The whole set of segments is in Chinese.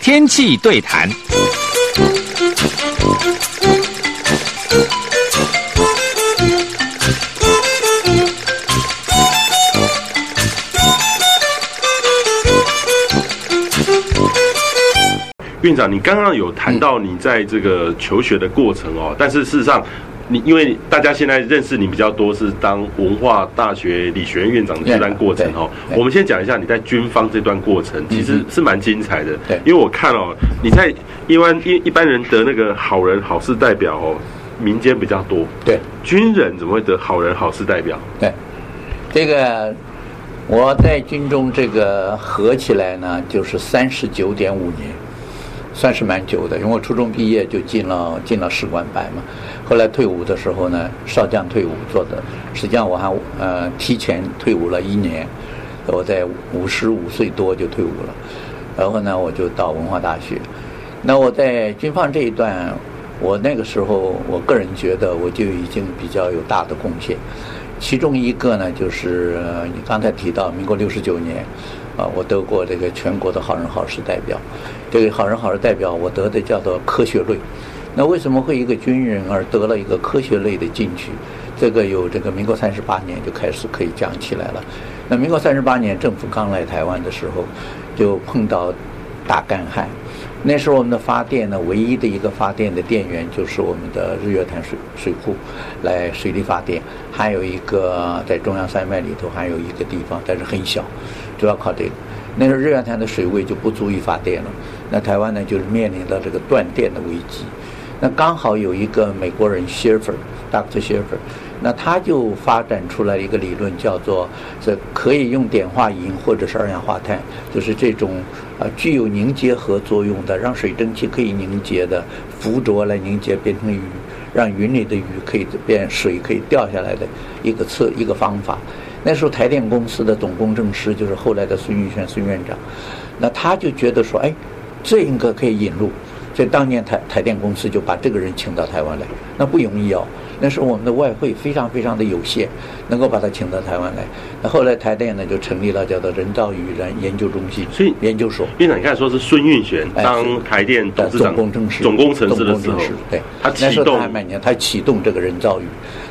天气对谈。院长，你刚刚有谈到你在这个求学的过程哦，但是事实上，你因为大家现在认识你比较多是当文化大学理学院院长的这段过程哦，我们先讲一下你在军方这段过程，其实是蛮精彩的。对，因为我看哦，你在一般一一般人得那个好人好事代表哦，民间比较多。对，军人怎么会得好人好事代表？对，这个我在军中这个合起来呢，就是三十九点五年。算是蛮久的，因为我初中毕业就进了进了士官班嘛。后来退伍的时候呢，少将退伍做的，实际上我还呃提前退伍了一年，我在五十五岁多就退伍了。然后呢，我就到文化大学。那我在军方这一段，我那个时候我个人觉得我就已经比较有大的贡献。其中一个呢，就是你刚才提到民国六十九年。啊，我得过这个全国的好人好事代表，这个好人好事代表我得的叫做科学类。那为什么会一个军人而得了一个科学类的进去？这个有这个民国三十八年就开始可以讲起来了。那民国三十八年政府刚来台湾的时候，就碰到大干旱。那时候我们的发电呢，唯一的一个发电的电源就是我们的日月潭水水库来水力发电，还有一个在中央山脉里头还有一个地方，但是很小。主要靠这个，那时候日月潭的水位就不足以发电了。那台湾呢，就是面临着这个断电的危机。那刚好有一个美国人 Schaefer，Dr. Schaefer，那他就发展出来一个理论，叫做这可以用碘化银或者是二氧化碳，就是这种啊具有凝结核作用的，让水蒸气可以凝结的，附着来凝结变成雨，让云里的雨可以变水可以掉下来的一个测一个方法。那时候台电公司的总工程师就是后来的孙运璇孙院长，那他就觉得说，哎，这应该可以引入，所以当年台台电公司就把这个人请到台湾来，那不容易哦。那时候我们的外汇非常非常的有限，能够把他请到台湾来。那后来台电呢就成立了叫做人造雨人研究中心，所以研究所。院长，你看说是孙运璇当台电董事长、总工程师、总工程师的时候，对，他启动那时候他还蛮年，他启动这个人造雨，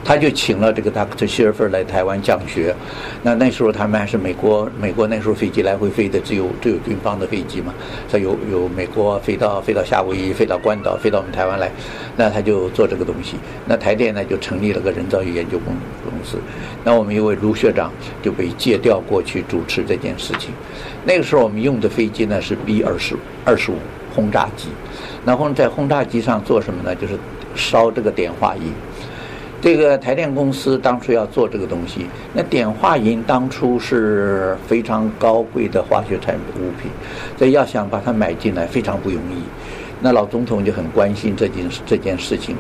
他就请了这个 Dr. Schaefer 来台湾讲学。那那时候他们还是美国，美国那时候飞机来回飞的只有只有军方的飞机嘛，他有有美国飞到飞到夏威夷，飞到关岛，飞到我们台湾来，那他就做这个东东西。那台电。呢就成立了个人造雨研究公公司，那我们一位卢学长就被借调过去主持这件事情。那个时候我们用的飞机呢是 B 二十二十五轰炸机，然后在轰炸机上做什么呢？就是烧这个碘化银。这个台电公司当初要做这个东西，那碘化银当初是非常高贵的化学产物品，所以要想把它买进来非常不容易。那老总统就很关心这件事这件事情，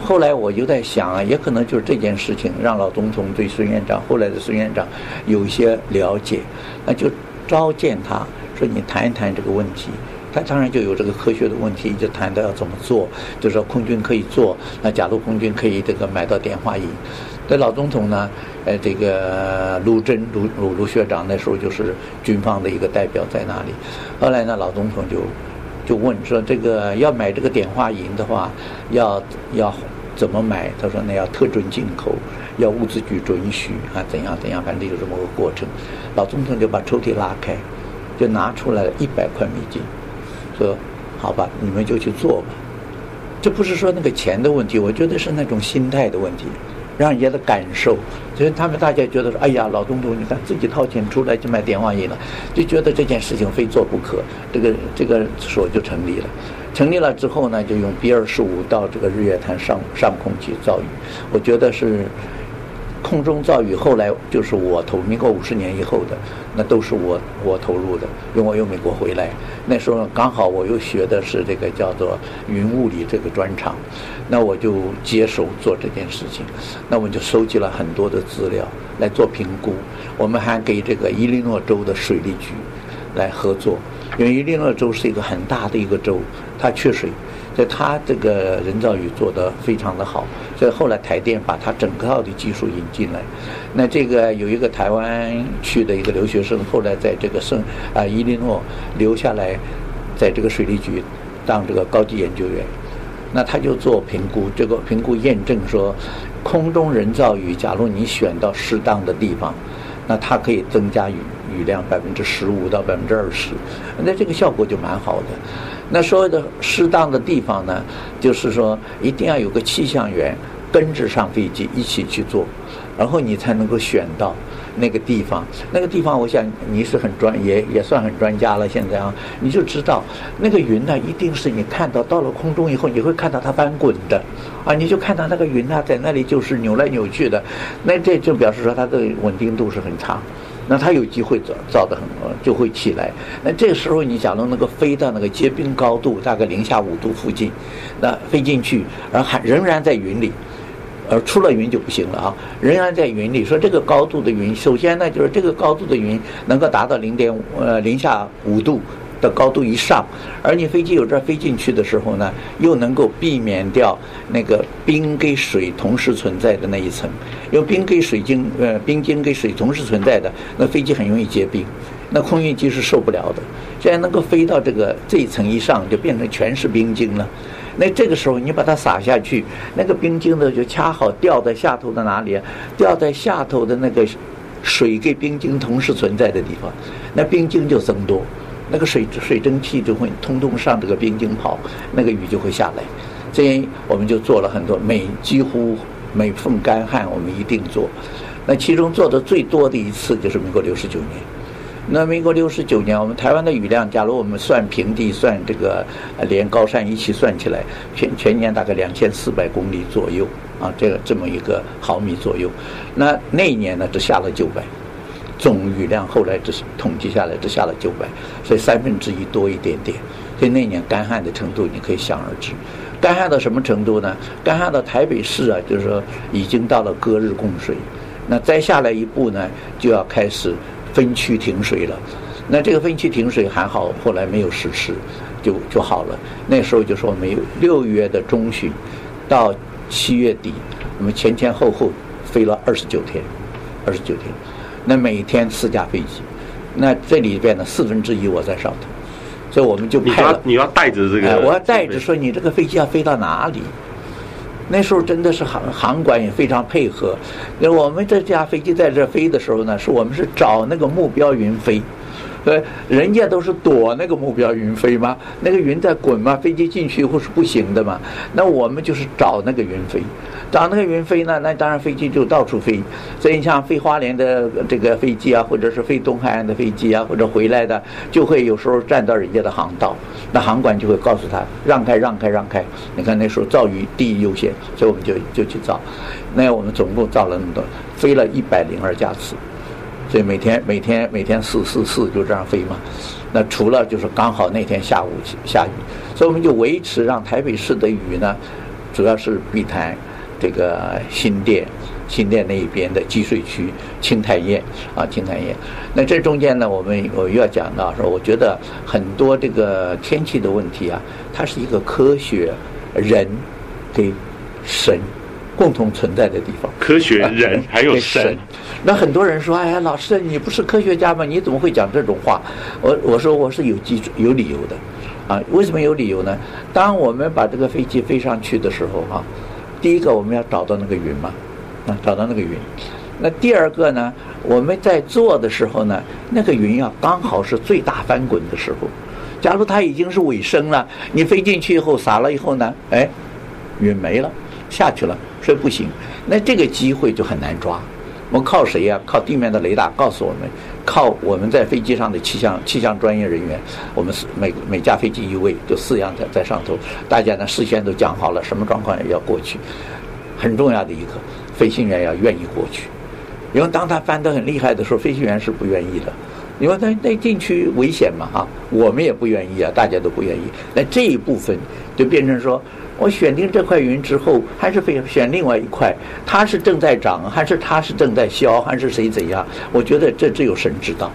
后来我就在想啊，也可能就是这件事情让老总统对孙院长后来的孙院长有一些了解，那就召见他说，你谈一谈这个问题。他当然就有这个科学的问题，就谈到要怎么做，就说空军可以做，那假如空军可以这个买到电话仪，那老总统呢，呃，这个卢珍卢卢卢学长那时候就是军方的一个代表在那里，后来呢，老总统就。就问说，这个要买这个碘化银的话，要要怎么买？他说那要特准进口，要物资局准许啊，怎样怎样，反正有这么个过程。老总统就把抽屉拉开，就拿出来了一百块美金，说好吧，你们就去做吧。这不是说那个钱的问题，我觉得是那种心态的问题。让人家的感受，所以他们大家觉得说：“哎呀，老东东，你看自己掏钱出来就买电话音了，就觉得这件事情非做不可。”这个这个所就成立了。成立了之后呢，就用 B 二十五到这个日月潭上上空去造雨。我觉得是。空中造雨，后来就是我投，民国五十年以后的，那都是我我投入的，因为我又美国回来，那时候刚好我又学的是这个叫做云物理这个专长，那我就接手做这件事情，那我就收集了很多的资料来做评估，我们还给这个伊利诺州的水利局来合作，因为伊利诺州是一个很大的一个州，它缺水。所以他这个人造雨做得非常的好，所以后来台电把他整套的技术引进来。那这个有一个台湾去的一个留学生，后来在这个圣啊伊利诺留下来，在这个水利局当这个高级研究员。那他就做评估，这个评估验证说，空中人造雨，假如你选到适当的地方，那它可以增加雨雨量百分之十五到百分之二十，那这个效果就蛮好的。那所谓的适当的地方呢，就是说一定要有个气象员跟着上飞机一起去做，然后你才能够选到。那个地方，那个地方，我想你是很专业，也算很专家了。现在啊，你就知道那个云呢，一定是你看到到了空中以后，你会看到它翻滚的，啊，你就看到那个云呢，在那里就是扭来扭去的，那这就表示说它的稳定度是很差，那它有机会造造的很就会起来。那这个时候你假如能够飞到那个结冰高度，大概零下五度附近，那飞进去，而还仍然在云里。而出了云就不行了啊！仍然在云里，说这个高度的云，首先呢，就是这个高度的云能够达到零点五呃零下五度的高度一上，而你飞机有这飞进去的时候呢，又能够避免掉那个冰跟水同时存在的那一层，因为冰跟水晶呃冰晶跟水同时存在的，那飞机很容易结冰，那空运机是受不了的。既然能够飞到这个这一层以上，就变成全是冰晶了。那这个时候你把它撒下去，那个冰晶呢就恰好掉在下头的哪里啊？掉在下头的那个水跟冰晶同时存在的地方，那冰晶就增多，那个水水蒸气就会通通上这个冰晶跑，那个雨就会下来。这样我们就做了很多，每几乎每逢干旱我们一定做。那其中做的最多的一次就是民国六十九年。那民国六十九年，我们台湾的雨量，假如我们算平地，算这个连高山一起算起来，全全年大概两千四百公里左右啊，这个这么一个毫米左右。那那一年呢，只下了九百，总雨量后来只是统计下来只下了九百，所以三分之一多一点点。所以那年干旱的程度，你可以想而知。干旱到什么程度呢？干旱到台北市啊，就是说已经到了隔日供水。那再下来一步呢，就要开始。分区停水了，那这个分区停水还好，后来没有实施，就就好了。那时候就说没有六月的中旬到七月底，我们前前后后飞了二十九天，二十九天，那每天四架飞机，那这里边的四分之一我在上头，所以我们就派了你要，你要带着这个，我要带着说你这个飞机要飞到哪里。那时候真的是航航管也非常配合，那我们这架飞机在这飞的时候呢，是我们是找那个目标云飞。对，人家都是躲那个目标云飞嘛，那个云在滚嘛，飞机进去或是不行的嘛。那我们就是找那个云飞，找那个云飞呢，那当然飞机就到处飞。所以你像飞花莲的这个飞机啊，或者是飞东海岸的飞机啊，或者回来的，就会有时候占到人家的航道，那航管就会告诉他让开，让开，让开。你看那时候造雨第一优先，所以我们就就去造。那我们总共造了那么多，飞了一百零二架次。所以每天每天每天四四四就这样飞嘛，那除了就是刚好那天下午下雨，所以我们就维持让台北市的雨呢，主要是碧潭这个新店新店那一边的积水区清潭堰啊清潭堰，那这中间呢，我们我又要讲到说，我觉得很多这个天气的问题啊，它是一个科学人给神。共同存在的地方，科学人 还有神。那很多人说：“哎呀，老师，你不是科学家吗？你怎么会讲这种话？”我我说我是有基础、有理由的，啊，为什么有理由呢？当我们把这个飞机飞上去的时候，啊，第一个我们要找到那个云嘛，啊，找到那个云。那第二个呢，我们在做的时候呢，那个云要刚好是最大翻滚的时候。假如它已经是尾声了，你飞进去以后撒了以后呢，哎，云没了，下去了。说不行，那这个机会就很难抓。我们靠谁呀？靠地面的雷达告诉我们，靠我们在飞机上的气象气象专业人员。我们每每架飞机一位，就四样在在上头，大家呢事先都讲好了，什么状况要过去。很重要的一个，飞行员要愿意过去，因为当他翻得很厉害的时候，飞行员是不愿意的，因为那那禁区危险嘛哈，我们也不愿意啊，大家都不愿意。那这一部分就变成说。我选定这块云之后，还是非选另外一块，它是正在长，还是它是正在消，还是谁怎样？我觉得这只有神知道，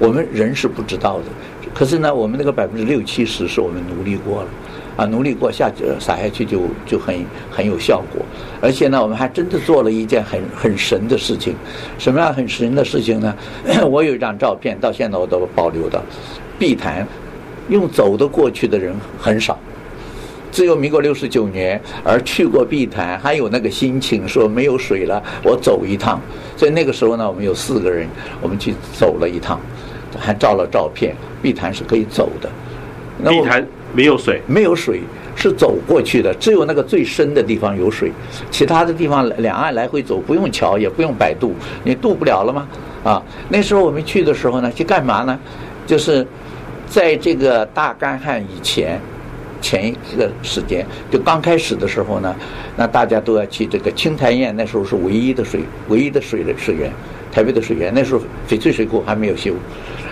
我们人是不知道的。可是呢，我们那个百分之六七十是我们努力过了，啊，努力过下去撒下去就就很很有效果。而且呢，我们还真的做了一件很很神的事情。什么样很神的事情呢？我有一张照片，到现在我都保留的。碧潭用走的过去的人很少，只有民国六十九年而去过碧潭，还有那个心情说没有水了，我走一趟。所以那个时候呢，我们有四个人，我们去走了一趟，还照了照片。碧潭是可以走的。那碧潭没有水，没有水是走过去的，只有那个最深的地方有水，其他的地方两岸来回走，不用桥，也不用摆渡，你渡不了了吗？啊，那时候我们去的时候呢，去干嘛呢？就是在这个大干旱以前，前一个时间，就刚开始的时候呢，那大家都要去这个清潭堰，那时候是唯一的水，唯一的水的水源，台北的水源，那时候翡翠水库还没有修，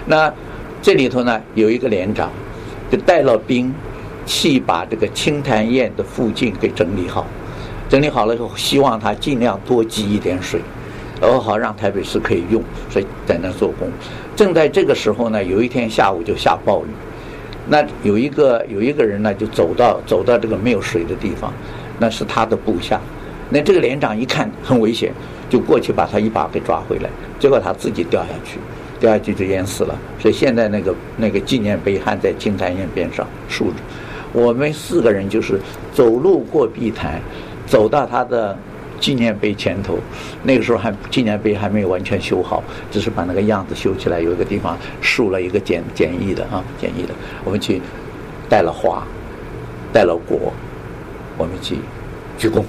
那这里头呢有一个连长。就带了兵，去把这个清潭堰的附近给整理好，整理好了以后，希望他尽量多积一点水，然后好让台北市可以用，所以在那做工。正在这个时候呢，有一天下午就下暴雨，那有一个有一个人呢，就走到走到这个没有水的地方，那是他的部下，那这个连长一看很危险，就过去把他一把给抓回来，结果他自己掉下去。掉下去就淹死了，所以现在那个那个纪念碑还在清潭堰边上竖着。我们四个人就是走路过碧潭，走到他的纪念碑前头。那个时候还纪念碑还没有完全修好，只是把那个样子修起来。有一个地方竖了一个简简易的啊，简易的。我们去带了花，带了果，我们去鞠躬。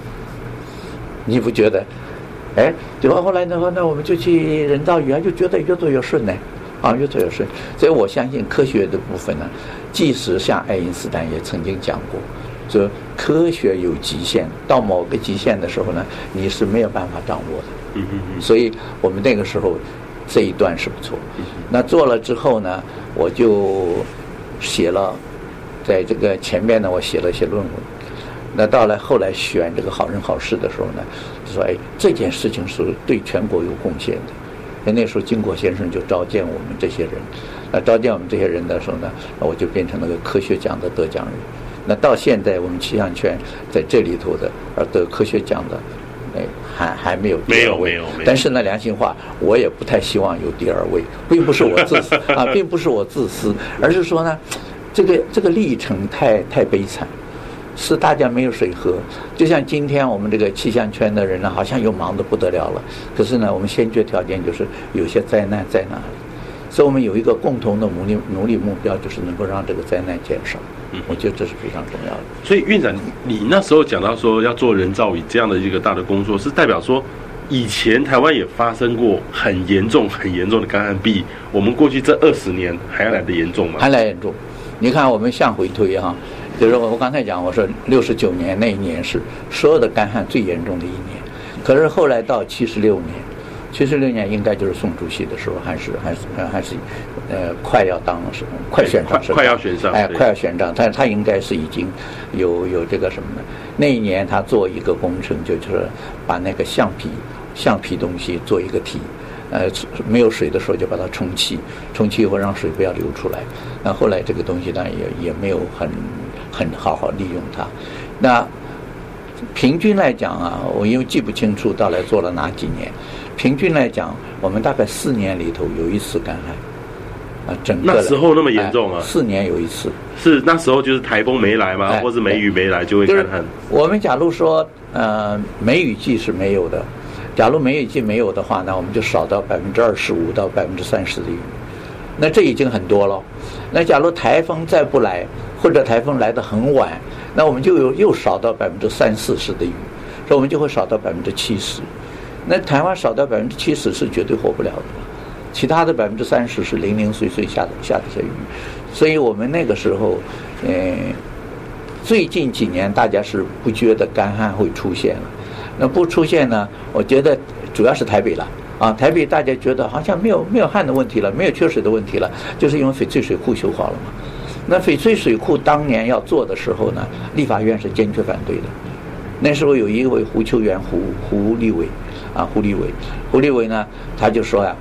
你不觉得？哎，结果后来的话，那我们就去人造雨啊，就觉得越做越顺呢，啊，越做越顺。所以我相信科学的部分呢，即使像爱因斯坦也曾经讲过，说科学有极限，到某个极限的时候呢，你是没有办法掌握的。嗯嗯嗯。所以我们那个时候这一段是不错。那做了之后呢，我就写了，在这个前面呢，我写了一些论文。那到了后来选这个好人好事的时候呢，就说哎，这件事情是对全国有贡献的。那那时候经国先生就召见我们这些人，那召见我们这些人的时候呢，我就变成那个科学奖的得奖人。那到现在我们气象圈在这里头的而得科学奖的，哎，还还没有第二位。没有没有。但是呢，良心话，我也不太希望有第二位，并不是我自私 啊，并不是我自私，而是说呢，这个这个历程太太悲惨。是大家没有水喝，就像今天我们这个气象圈的人呢，好像又忙得不得了了。可是呢，我们先决条件就是有些灾难在哪里，所以我们有一个共同的努力努力目标，就是能够让这个灾难减少。嗯，我觉得这是非常重要的。所以院长，你那时候讲到说要做人造雨这样的一个大的工作，是代表说以前台湾也发生过很严重、很严重的干旱，比我们过去这二十年还要来得严重吗？还来严重。你看，我们向回推哈。就是我我刚才讲，我说六十九年那一年是所有的干旱最严重的一年，可是后来到七十六年，七十六年应该就是宋主席的时候，还是还是还是呃快要当是快选上是快要选上，哎快要选上，但他应该是已经有有这个什么呢？那一年他做一个工程，就是把那个橡皮橡皮东西做一个体，呃没有水的时候就把它充气，充气以后让水不要流出来。那后来这个东西呢也也没有很。很好好利用它，那平均来讲啊，我因为记不清楚到来做了哪几年，平均来讲，我们大概四年里头有一次干旱，啊，整个那时候那么严重啊，哎，四年有一次，是那时候就是台风没来吗？哎，或是梅雨没来就会干旱？我们假如说呃梅雨季是没有的，假如梅雨季没有的话，那我们就少到百分之二十五到百分之三十的雨，那这已经很多了。那假如台风再不来，或者台风来的很晚，那我们就有又少到百分之三四十的雨，所以我们就会少到百分之七十。那台湾少到百分之七十是绝对活不了的，其他的百分之三十是零零碎碎下的下的些雨。所以我们那个时候，呃，最近几年大家是不觉得干旱会出现了。那不出现呢？我觉得主要是台北了。啊，台北大家觉得好像没有没有旱的问题了，没有缺水的问题了，就是因为翡翠水库修好了嘛。那翡翠水库当年要做的时候呢，立法院是坚决反对的。那时候有一位胡秋元胡胡立伟，啊胡立伟，胡立伟呢他就说呀，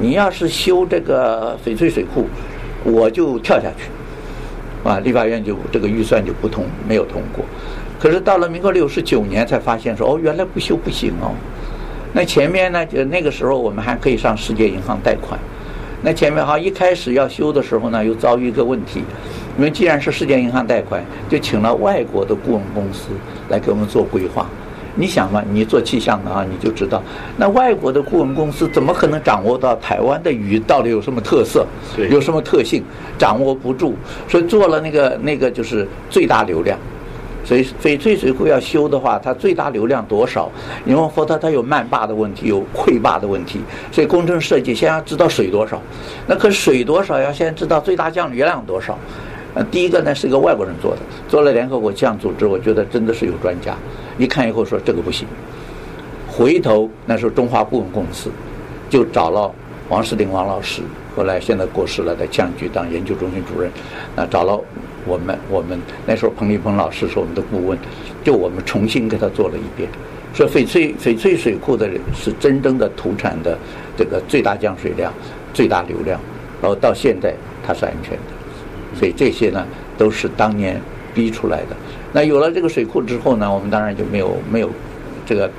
你要是修这个翡翠水库，我就跳下去。啊，立法院就这个预算就不通，没有通过。可是到了民国六十九年才发现说，哦，原来不修不行哦。那前面呢，就那个时候我们还可以上世界银行贷款。那前面哈一开始要修的时候呢，又遭遇一个问题，因为既然是世界银行贷款，就请了外国的顾问公司来给我们做规划。你想嘛，你做气象的啊，你就知道，那外国的顾问公司怎么可能掌握到台湾的雨到底有什么特色，有什么特性，掌握不住，所以做了那个那个就是最大流量，所以翡翠水库要修的话，它最大流量多少？因为否则它有漫坝的问题，有溃坝的问题，所以工程设计先要知道水多少，那可水多少要先知道最大降雨量多少。呃，第一个呢是一个外国人做的，做了联合国气象组织，我觉得真的是有专家。一看以后说这个不行，回头那时候中华顾问公司就找了王世林王老师，后来现在过世了，在气象局当研究中心主任。那找了我们，我们那时候彭立鹏老师是我们的顾问，就我们重新给他做了一遍，说翡翠翡翠水库的是真正的土产的这个最大降水量、最大流量，然后到现在它是安全的，所以这些呢都是当年逼出来的。那有了这个水库之后呢，我们当然就没有没有这个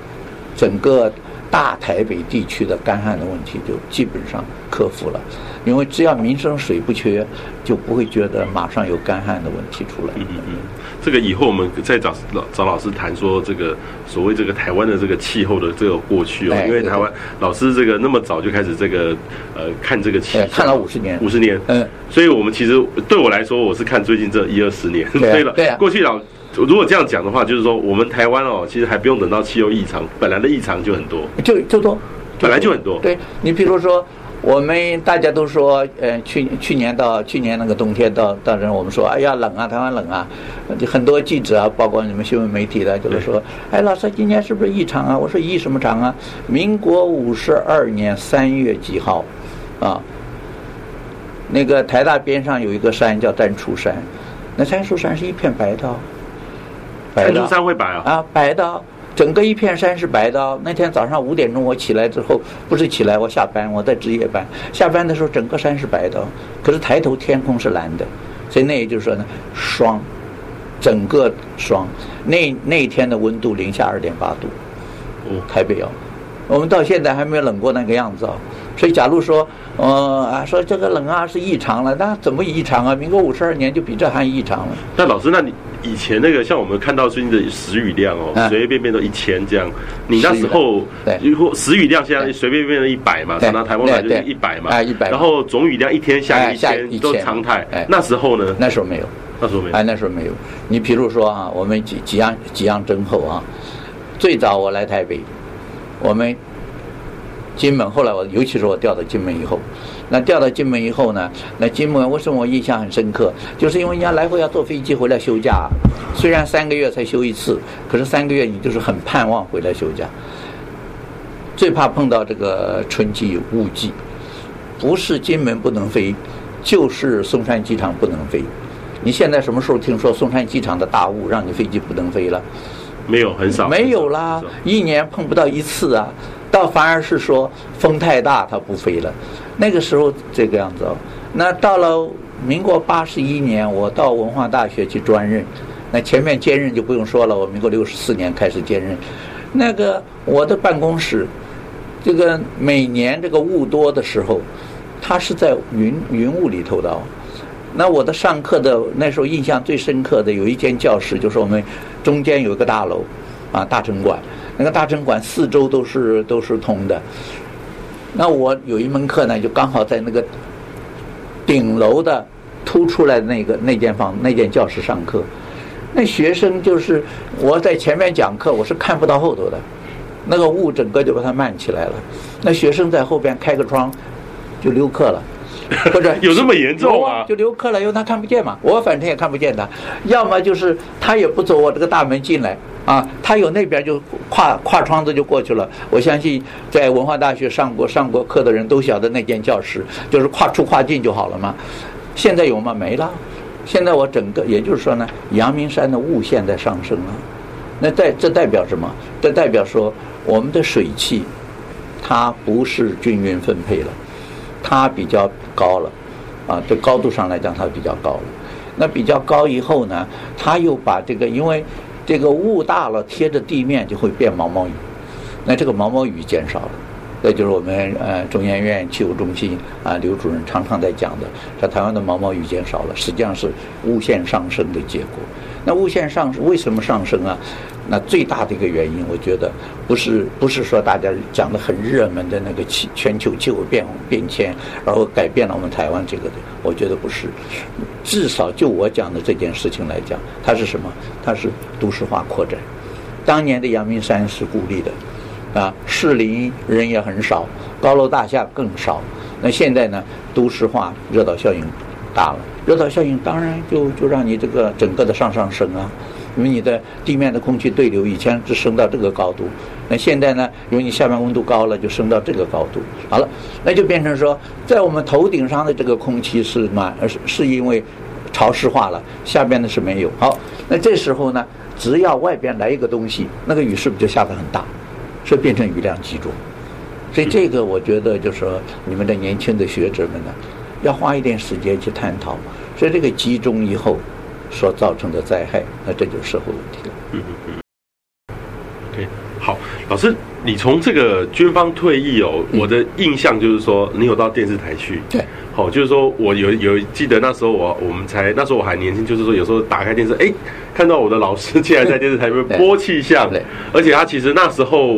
整个大台北地区的干旱的问题就基本上克服了，因为只要民生水不缺，就不会觉得马上有干旱的问题出来。嗯嗯嗯，这个以后我们再找老找老师谈说这个所谓这个台湾的这个气候的这个过去哦，因为台湾老师这个那么早就开始这个呃看这个气候，看了五十年，五十年，嗯，所以我们其实对我来说，我是看最近这一二十年，对了，对啊，过去老。如果这样讲的话，就是说我们台湾哦，其实还不用等到气候异常，本来的异常就很多，就就多，本来就很多。对，你比如说，我们大家都说，呃，去去年到去年那个冬天到到这，我们说，哎呀冷啊，台湾冷啊，就很多记者啊，包括你们新闻媒体的，就是说，哎，老师今年是不是异常啊？我说异什么常啊？民国五十二年三月几号，啊，那个台大边上有一个山叫丹初山，那丹初山是一片白的。丹初山会白啊？啊，白的，整个一片山是白的。那天早上五点钟我起来之后，不是起来，我下班，我在值夜班。下班的时候，整个山是白的，可是抬头天空是蓝的，所以那也就是说呢，霜，整个霜。那那一天的温度零下二点八度，哦，台北哦，我们到现在还没有冷过那个样子哦。所以，假如说，呃啊，说这个冷啊是异常了，那怎么异常啊？民国五十二年就比这还异常了。那老师，那你？以前那个像我们看到最近的时雨量哦，随随便便都一千这样。你那时候，如果时雨量现在随便便都一百嘛，拿台湾来就是一百嘛，一百。然后总雨量一天下一千都常态。那时候呢？那时候没有，那时候没有。哎，那时候没有。你比如说啊，我们几几样几样征候啊。最早我来台北，我们金门，后来我尤其是我调到金门以后。那调到金门以后呢？那金门为什么我印象很深刻？就是因为人家来回要坐飞机回来休假，虽然三个月才休一次，可是三个月你就是很盼望回来休假。最怕碰到这个春季雾季，不是金门不能飞，就是松山机场不能飞。你现在什么时候听说松山机场的大雾让你飞机不能飞了？没有，很少。没有啦，一年碰不到一次啊。倒反而是说风太大，它不飞了。那个时候这个样子哦。那到了民国八十一年，我到文化大学去专任。那前面兼任就不用说了，我民国六十四年开始兼任。那个我的办公室，这个每年这个雾多的时候，它是在云云雾里头的哦。那我的上课的那时候印象最深刻的有一间教室，就是我们中间有一个大楼，啊，大城馆。那个大城馆四周都是都是通的，那我有一门课呢，就刚好在那个顶楼的凸出来的那个那间房那间教室上课，那学生就是我在前面讲课，我是看不到后头的，那个雾整个就把它漫起来了，那学生在后边开个窗就溜课了，或者 有这么严重啊？就溜课了，因为他看不见嘛，我反正也看不见他，要么就是他也不走我这个大门进来。啊，他有那边就跨跨窗子就过去了。我相信在文化大学上过上过课的人都晓得那间教室，就是跨出跨进就好了嘛。现在有吗？没了。现在我整个，也就是说呢，阳明山的雾现在上升了。那代这代表什么？这代表说我们的水汽，它不是均匀分配了，它比较高了。啊，这高度上来讲，它比较高了。那比较高以后呢，他又把这个，因为这个雾大了，贴着地面就会变毛毛雨，那这个毛毛雨减少了。这就是我们呃中研院气候中心啊刘主任常常在讲的，说台湾的毛毛雨减少了，实际上是雾线上升的结果。那雾线上升为什么上升啊？那最大的一个原因，我觉得不是不是说大家讲的很热门的那个气全球气候变变迁，然后改变了我们台湾这个的，我觉得不是。至少就我讲的这件事情来讲，它是什么？它是都市化扩展。当年的阳明山是孤立的。啊，士林人也很少，高楼大厦更少。那现在呢，都市化热岛效应大了，热岛效应当然就就让你这个整个的上上升啊，因为你的地面的空气对流以前只升到这个高度，那现在呢，因为你下面温度高了，就升到这个高度。好了，那就变成说，在我们头顶上的这个空气是满，是是因为潮湿化了，下边的是没有。好，那这时候呢，只要外边来一个东西，那个雨是不是就下得很大？是变成雨量集中，所以这个我觉得就是说，你们的年轻的学者们呢，要花一点时间去探讨。所以这个集中以后所造成的灾害，那这就是社会问题了。嗯嗯嗯。OK，好，老师，你从这个军方退役哦，我的印象就是说，你有到电视台去。对。好，就是说我有有记得那时候我我们才那时候我还年轻，就是说有时候打开电视，哎，看到我的老师竟然在电视台里面 播气象，而且他其实那时候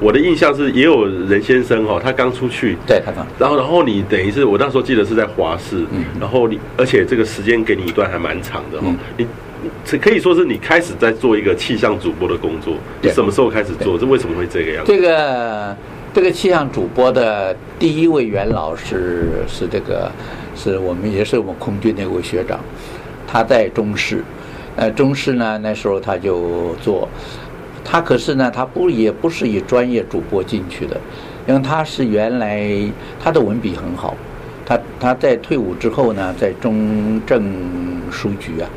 我的印象是也有任先生哈，他刚出去，对，他刚，然后然后你等于是我那时候记得是在华视，嗯，然后你而且这个时间给你一段还蛮长的哈，你这可以说是你开始在做一个气象主播的工作，你什么时候开始做？这为什么会这个样子？这个。这个气象主播的第一位元老是是这个，是我们也是我们空军那位学长，他在中视，呃，中视呢那时候他就做，他可是呢他不也不是以专业主播进去的，因为他是原来他的文笔很好，他他在退伍之后呢，在中正书局啊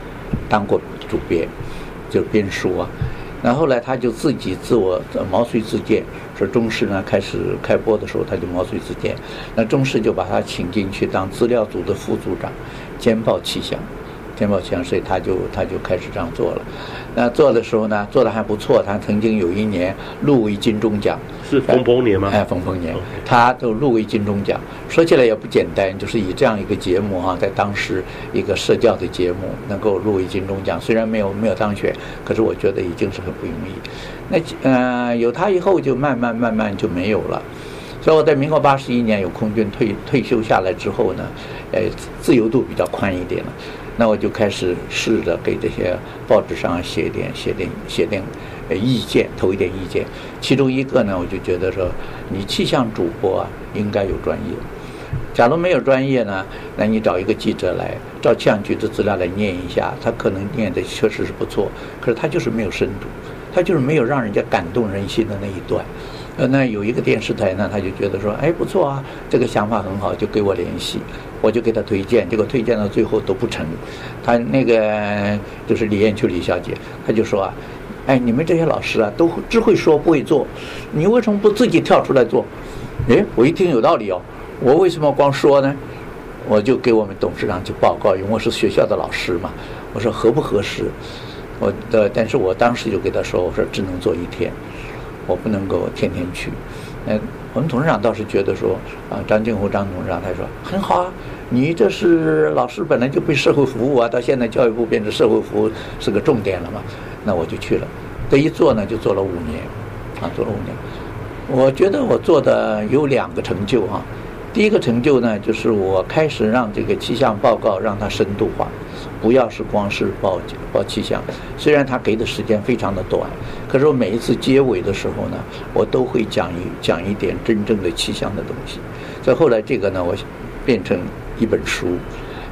当过主编，就编书啊。然后来，他就自己自我毛遂自荐，说中视呢开始开播的时候，他就毛遂自荐。那中视就把他请进去当资料组的副组长，兼报气象，兼报气象，所以他就他就开始这样做了。那做的时候呢，做的还不错。他曾经有一年入围金钟奖，是冯丰年吗？哎，丰丰年，他都入围金钟奖。说起来也不简单，就是以这样一个节目啊，在当时一个社教的节目能够入围金钟奖，虽然没有没有当选，可是我觉得已经是很不容易。那呃，有他以后就慢慢慢慢就没有了。所以我在民国八十一年有空军退退休下来之后呢，呃，自由度比较宽一点了。那我就开始试着给这些报纸上写点写点写点呃意见，投一点意见。其中一个呢，我就觉得说，你气象主播啊，应该有专业。假如没有专业呢，那你找一个记者来，照气象局的资料来念一下，他可能念的确实是不错，可是他就是没有深度，他就是没有让人家感动人心的那一段。呃，那有一个电视台呢，他就觉得说，哎，不错啊，这个想法很好，就给我联系，我就给他推荐，结果推荐到最后都不成。他那个就是李艳秋李小姐，他就说啊，哎，你们这些老师啊，都只会说不会做，你为什么不自己跳出来做？哎，我一听有道理哦，我为什么光说呢？我就给我们董事长去报告，因为我是学校的老师嘛，我说合不合适？我的，但是我当时就给他说，我说只能做一天。我不能够天天去，嗯，我们董事长倒是觉得说，啊，张静湖张董事长他说很好啊，你这是老师本来就被社会服务啊，到现在教育部变成社会服务是个重点了嘛，那我就去了，这一做呢就做了五年，啊，做了五年，我觉得我做的有两个成就啊，第一个成就呢就是我开始让这个气象报告让它深度化。不要是光是报报气象，虽然它给的时间非常的短，可是我每一次结尾的时候呢，我都会讲一讲一点真正的气象的东西。所以后来这个呢，我变成一本书，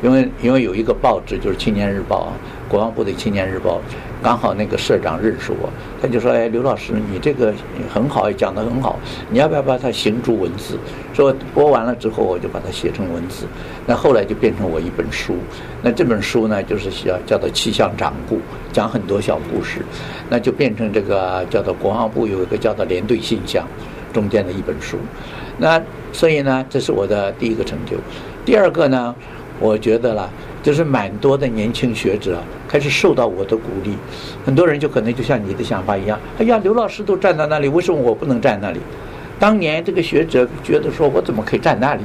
因为因为有一个报纸就是《青年日报》啊。国防部的青年日报，刚好那个社长认识我，他就说：“哎，刘老师，你这个很好，讲得很好，你要不要把它形诸文字？”说播完了之后，我就把它写成文字。那后来就变成我一本书。那这本书呢，就是叫叫做《气象掌故》，讲很多小故事。那就变成这个叫做国防部有一个叫做连队信箱，中间的一本书。那所以呢，这是我的第一个成就。第二个呢？我觉得啦，就是蛮多的年轻学者开始受到我的鼓励，很多人就可能就像你的想法一样，哎呀，刘老师都站在那里，为什么我不能站那里？当年这个学者觉得说，我怎么可以站那里？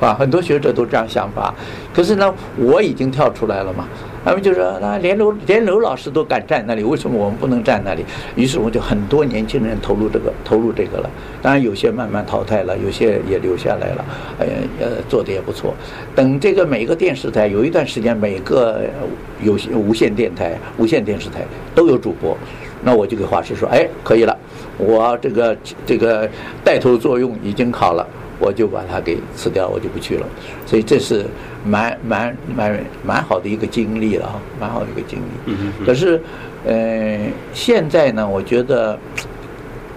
啊，很多学者都这样想法，可是呢，我已经跳出来了嘛。他们就说，那连刘连刘老师都敢站那里，为什么我们不能站那里？于是我就很多年轻人投入这个投入这个了。当然有些慢慢淘汰了，有些也留下来了，呃呃，做的也不错。等这个每个电视台有一段时间，每个有无线电台、无线电视台都有主播，那我就给华师说，哎，可以了，我这个这个带头作用已经好了。我就把它给辞掉，我就不去了。所以这是蛮蛮蛮蛮好的一个经历了哈，蛮好的一个经历。可是，呃，现在呢，我觉得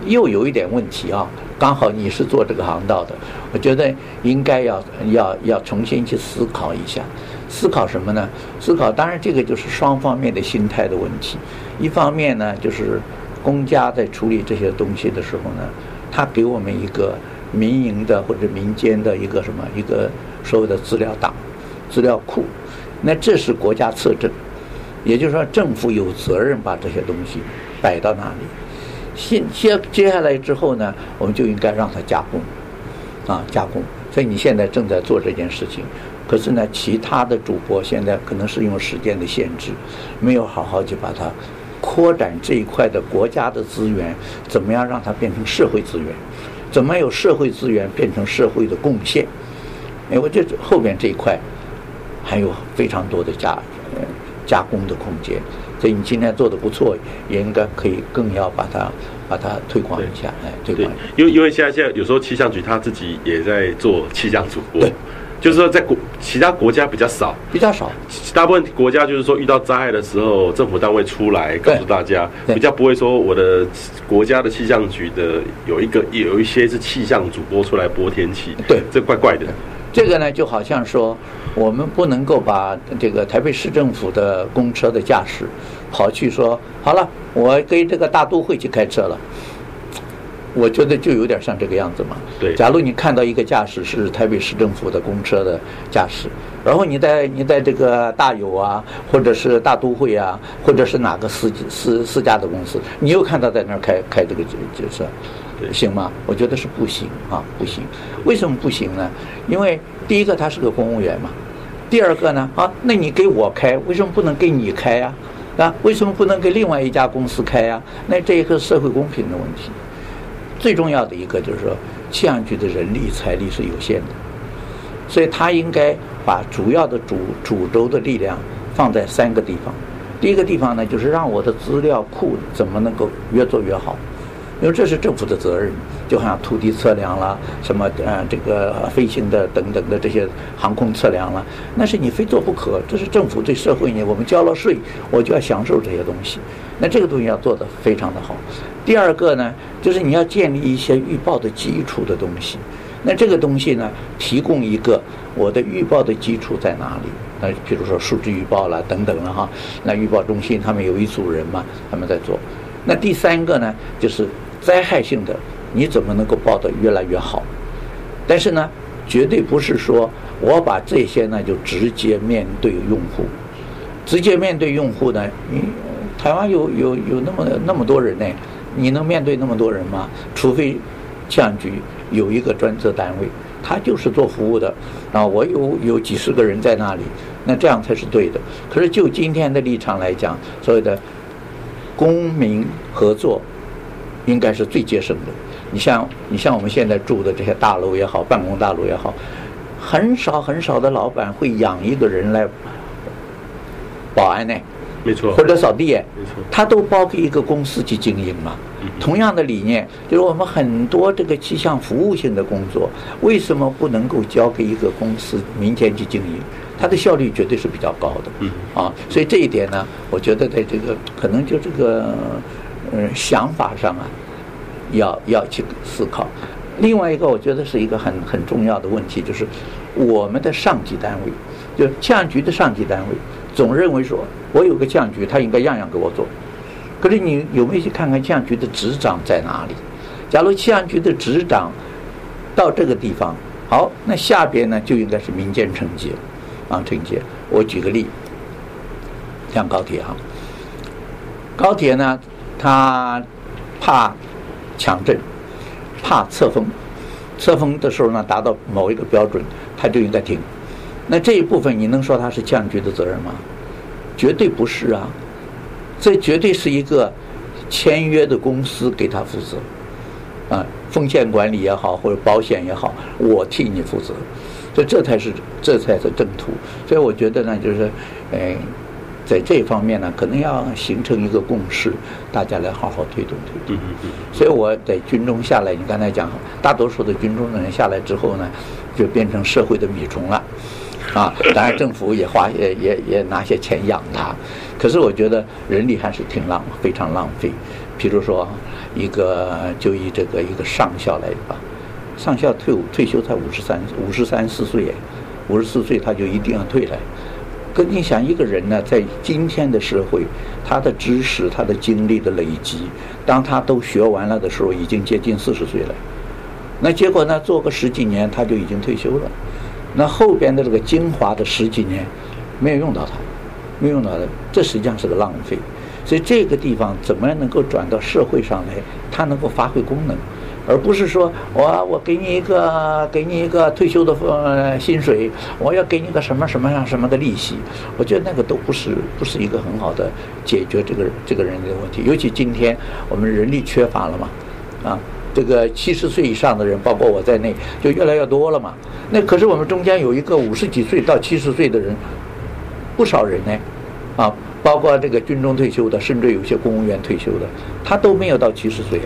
又有一点问题啊。刚好你是做这个行道的，我觉得应该要要要重新去思考一下，思考什么呢？思考当然这个就是双方面的心态的问题。一方面呢，就是公家在处理这些东西的时候呢，他给我们一个。民营的或者民间的一个什么一个所谓的资料档、资料库，那这是国家策政，也就是说政府有责任把这些东西摆到那里。现接接下来之后呢，我们就应该让它加工，啊加工。所以你现在正在做这件事情，可是呢，其他的主播现在可能是用时间的限制，没有好好去把它扩展这一块的国家的资源，怎么样让它变成社会资源？怎么有社会资源变成社会的贡献？哎，我觉得后面这一块还有非常多的加加工的空间。所以你今天做的不错，也应该可以更要把它把它推广一下，哎，推广。因为因为现在现在有时候气象局他自己也在做气象主播。对。就是说，在国其他国家比较少，比较少。大部分国家就是说，遇到灾害的时候，政府单位出来告诉大家，比较不会说我的国家的气象局的有一个有一些是气象主播出来播天气。对，这怪怪的。这个呢，就好像说，我们不能够把这个台北市政府的公车的驾驶跑去说，好了，我跟这个大都会去开车了。我觉得就有点像这个样子嘛。对。假如你看到一个驾驶是台北市政府的公车的驾驶，然后你在你在这个大有啊，或者是大都会啊，或者是哪个私私私家的公司，你又看到在那儿开开这个这车，行吗？我觉得是不行啊，不行。为什么不行呢？因为第一个他是个公务员嘛，第二个呢，啊，那你给我开，为什么不能给你开呀？啊，为什么不能给另外一家公司开呀？那这一个社会公平的问题。最重要的一个就是说，气象局的人力财力是有限的，所以他应该把主要的主主轴的力量放在三个地方。第一个地方呢，就是让我的资料库怎么能够越做越好，因为这是政府的责任。就好像土地测量啦，什么呃这个飞行的等等的这些航空测量了，那是你非做不可。这是政府对社会呢，我们交了税，我就要享受这些东西。那这个东西要做得非常的好。第二个呢，就是你要建立一些预报的基础的东西。那这个东西呢，提供一个我的预报的基础在哪里？那比如说数据预报了等等了哈。那预报中心他们有一组人嘛，他们在做。那第三个呢，就是灾害性的，你怎么能够报得越来越好？但是呢，绝对不是说我把这些呢就直接面对用户，直接面对用户呢，你台湾有有有那么那么多人呢。你能面对那么多人吗？除非气象局有一个专责单位，他就是做服务的，啊，我有有几十个人在那里，那这样才是对的。可是就今天的立场来讲，所谓的公民合作，应该是最节省的。你像你像我们现在住的这些大楼也好，办公大楼也好，很少很少的老板会养一个人来保安呢。没错，或者扫地，没错，他都包给一个公司去经营嘛。同样的理念，就是我们很多这个气象服务性的工作，为什么不能够交给一个公司民间去经营？它的效率绝对是比较高的。嗯，啊，所以这一点呢，我觉得在这个可能就这个呃想法上啊，要要去思考。另外一个，我觉得是一个很很重要的问题，就是我们的上级单位，就气象局的上级单位。总认为说，我有个降局，他应该样样给我做。可是你有没有去看看降局的执掌在哪里？假如气象局的执掌到这个地方，好，那下边呢就应该是民间承接。啊，承接。我举个例，像高铁哈，高铁呢，它怕抢震，怕侧风，侧风的时候呢，达到某一个标准，它就应该停。那这一部分你能说它是降级的责任吗？绝对不是啊，这绝对是一个签约的公司给他负责，啊。风险管理也好，或者保险也好，我替你负责，所以这才是这才是正途。所以我觉得呢，就是，哎，在这方面呢，可能要形成一个共识，大家来好好推动推动。所以我在军中下来，你刚才讲，大多数的军中的人下来之后呢，就变成社会的米虫了，啊，当然政府也花也也也拿些钱养他，可是我觉得人力还是挺浪，非常浪费。比如说。一个就以这个一个上校来吧，上校退伍退休才五十三五十三四岁，五十四岁他就一定要退了。可你想一个人呢，在今天的社会，他的知识、他的经历的累积，当他都学完了的时候，已经接近四十岁了。那结果呢，做个十几年他就已经退休了。那后边的这个精华的十几年，没有用到它，没有用到它，这实际上是个浪费。所以这个地方怎么样能够转到社会上来，它能够发挥功能，而不是说我我给你一个给你一个退休的呃薪水，我要给你个什么什么样什么的利息，我觉得那个都不是不是一个很好的解决这个这个人的问题。尤其今天我们人力缺乏了嘛，啊，这个七十岁以上的人，包括我在内，就越来越多了嘛。那可是我们中间有一个五十几岁到七十岁的人，不少人呢，啊。包括这个军中退休的，甚至有些公务员退休的，他都没有到七十岁，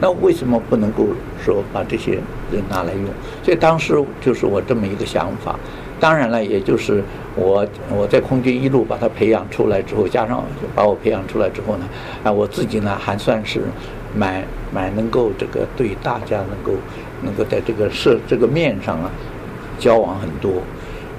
那为什么不能够说把这些人拿来用？所以当时就是我这么一个想法。当然了，也就是我我在空军一路把他培养出来之后，加上把我培养出来之后呢，啊，我自己呢还算是蛮蛮能够这个对大家能够能够在这个社这个面上啊交往很多，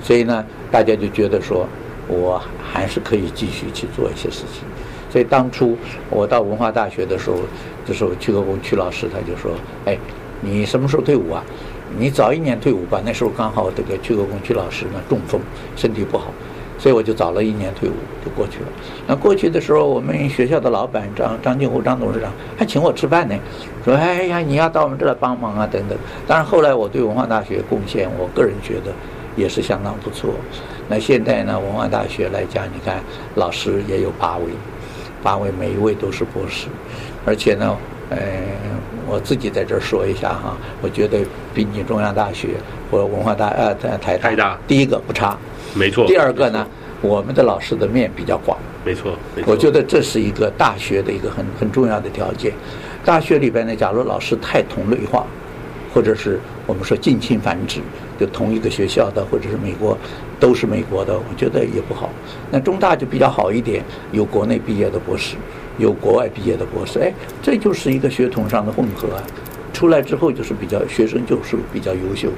所以呢，大家就觉得说。我还是可以继续去做一些事情，所以当初我到文化大学的时候，这时候屈克公屈老师他就说：“哎，你什么时候退伍啊？你早一年退伍吧。”那时候刚好这个屈克公屈老师呢中风，身体不好，所以我就早了一年退伍就过去了。那过去的时候，我们学校的老板张张静湖张董事长还请我吃饭呢，说：“哎呀，你要到我们这来帮忙啊，等等。”当然后来我对文化大学贡献，我个人觉得也是相当不错。那现在呢，文化大学来讲，你看老师也有八位，八位每一位都是博士，而且呢，呃，我自己在这儿说一下哈，我觉得比你中央大学或文化大呃台大，台大第一个不差，没错。第二个呢，我们的老师的面比较广，没错，没错。我觉得这是一个大学的一个很很重要的条件。大学里边呢，假如老师太同类化，或者是我们说近亲繁殖，就同一个学校的或者是美国。都是美国的，我觉得也不好。那中大就比较好一点，有国内毕业的博士，有国外毕业的博士。哎，这就是一个血统上的混合啊。出来之后就是比较学生就是比较优秀。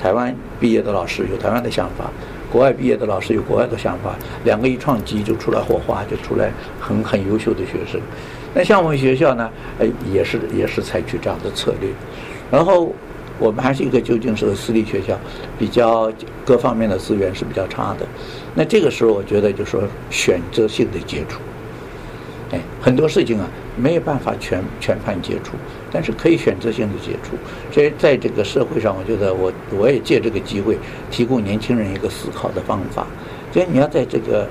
台湾毕业的老师有台湾的想法，国外毕业的老师有国外的想法，两个一撞击就出来火花，就出来很很优秀的学生。那像我们学校呢，哎，也是也是采取这样的策略，然后。我们还是一个旧金山的私立学校，比较各方面的资源是比较差的。那这个时候，我觉得就说选择性的接触，哎，很多事情啊没有办法全全盘接触，但是可以选择性的接触。所以在这个社会上，我觉得我我也借这个机会提供年轻人一个思考的方法。所以你要在这个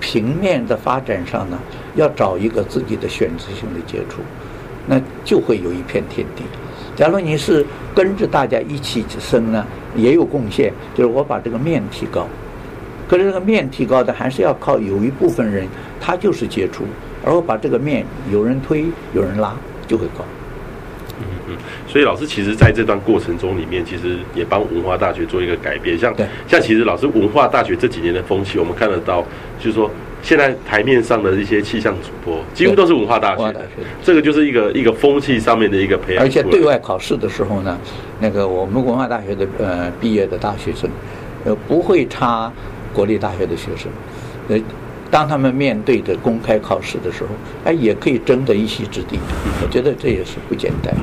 平面的发展上呢，要找一个自己的选择性的接触，那就会有一片天地。假如你是跟着大家一起升呢，也有贡献。就是我把这个面提高，可是这个面提高的还是要靠有一部分人，他就是接触，而我把这个面有人推有人拉就会高。嗯嗯，所以老师其实在这段过程中里面，其实也帮文化大学做一个改变。像像其实老师文化大学这几年的风气，我们看得到，就是说。现在台面上的一些气象主播，几乎都是文化大学的。这个就是一个一个风气上面的一个培养。而且对外考试的时候呢，那个我们文化大学的呃毕业的大学生，呃不会差国立大学的学生。呃，当他们面对着公开考试的时候，哎，也可以争得一席之地。我觉得这也是不简单。